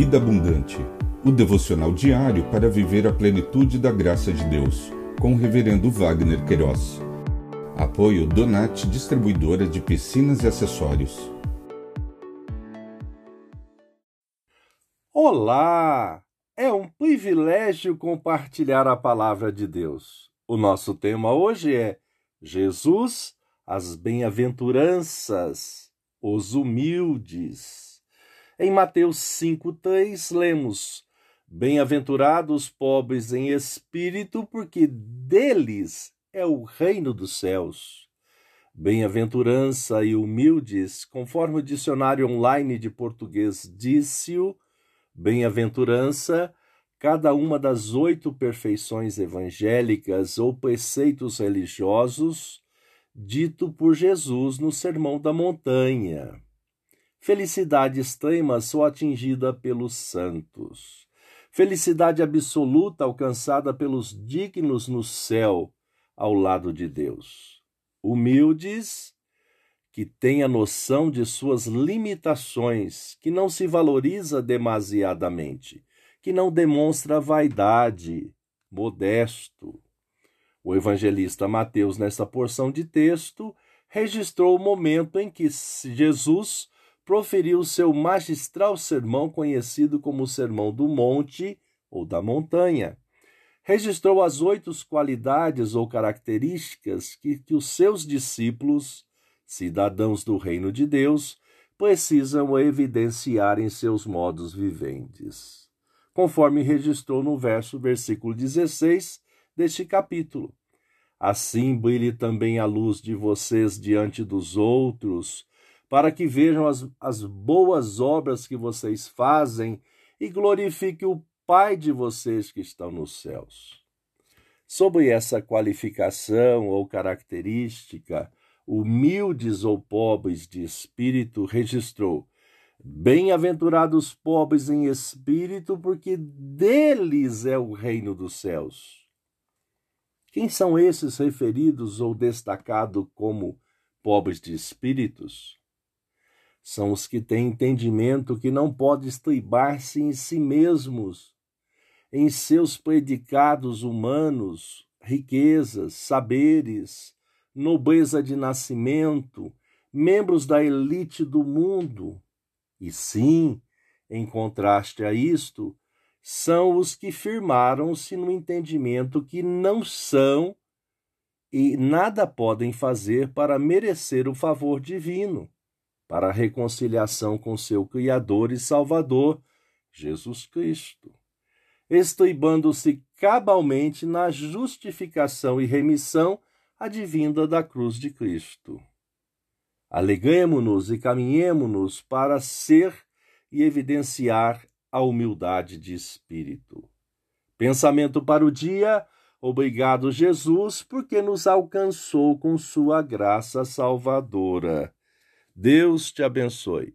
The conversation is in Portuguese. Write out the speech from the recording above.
Vida Abundante, o devocional diário para viver a plenitude da graça de Deus, com o Reverendo Wagner Queiroz. Apoio Donat Distribuidora de Piscinas e Acessórios. Olá! É um privilégio compartilhar a palavra de Deus. O nosso tema hoje é Jesus, as bem-aventuranças, os humildes. Em Mateus 5,3 lemos: Bem-aventurados pobres em espírito, porque deles é o reino dos céus. Bem-aventurança e humildes, conforme o dicionário online de português disse-o, bem-aventurança, cada uma das oito perfeições evangélicas ou preceitos religiosos, dito por Jesus no Sermão da Montanha. Felicidade extrema só atingida pelos santos. Felicidade absoluta alcançada pelos dignos no céu, ao lado de Deus. Humildes, que têm a noção de suas limitações, que não se valoriza demasiadamente, que não demonstra vaidade, modesto. O evangelista Mateus, nessa porção de texto, registrou o momento em que Jesus proferiu seu magistral sermão conhecido como o Sermão do Monte ou da Montanha. Registrou as oito qualidades ou características que, que os seus discípulos, cidadãos do reino de Deus, precisam evidenciar em seus modos viventes. Conforme registrou no verso versículo 16 deste capítulo. Assim brilhe também a luz de vocês diante dos outros, para que vejam as, as boas obras que vocês fazem e glorifique o Pai de vocês que estão nos céus. Sobre essa qualificação ou característica, humildes ou pobres de espírito, registrou: Bem-aventurados pobres em espírito, porque deles é o reino dos céus. Quem são esses referidos ou destacados como pobres de espíritos? São os que têm entendimento que não pode estribar-se em si mesmos, em seus predicados humanos, riquezas, saberes, nobreza de nascimento, membros da elite do mundo. E sim, em contraste a isto, são os que firmaram-se no entendimento que não são e nada podem fazer para merecer o favor divino para a reconciliação com seu Criador e Salvador, Jesus Cristo, estribando-se cabalmente na justificação e remissão advinda da cruz de Cristo. Alegremo-nos e caminhemo-nos para ser e evidenciar a humildade de espírito. Pensamento para o dia. Obrigado, Jesus, porque nos alcançou com sua graça salvadora. Deus te abençoe.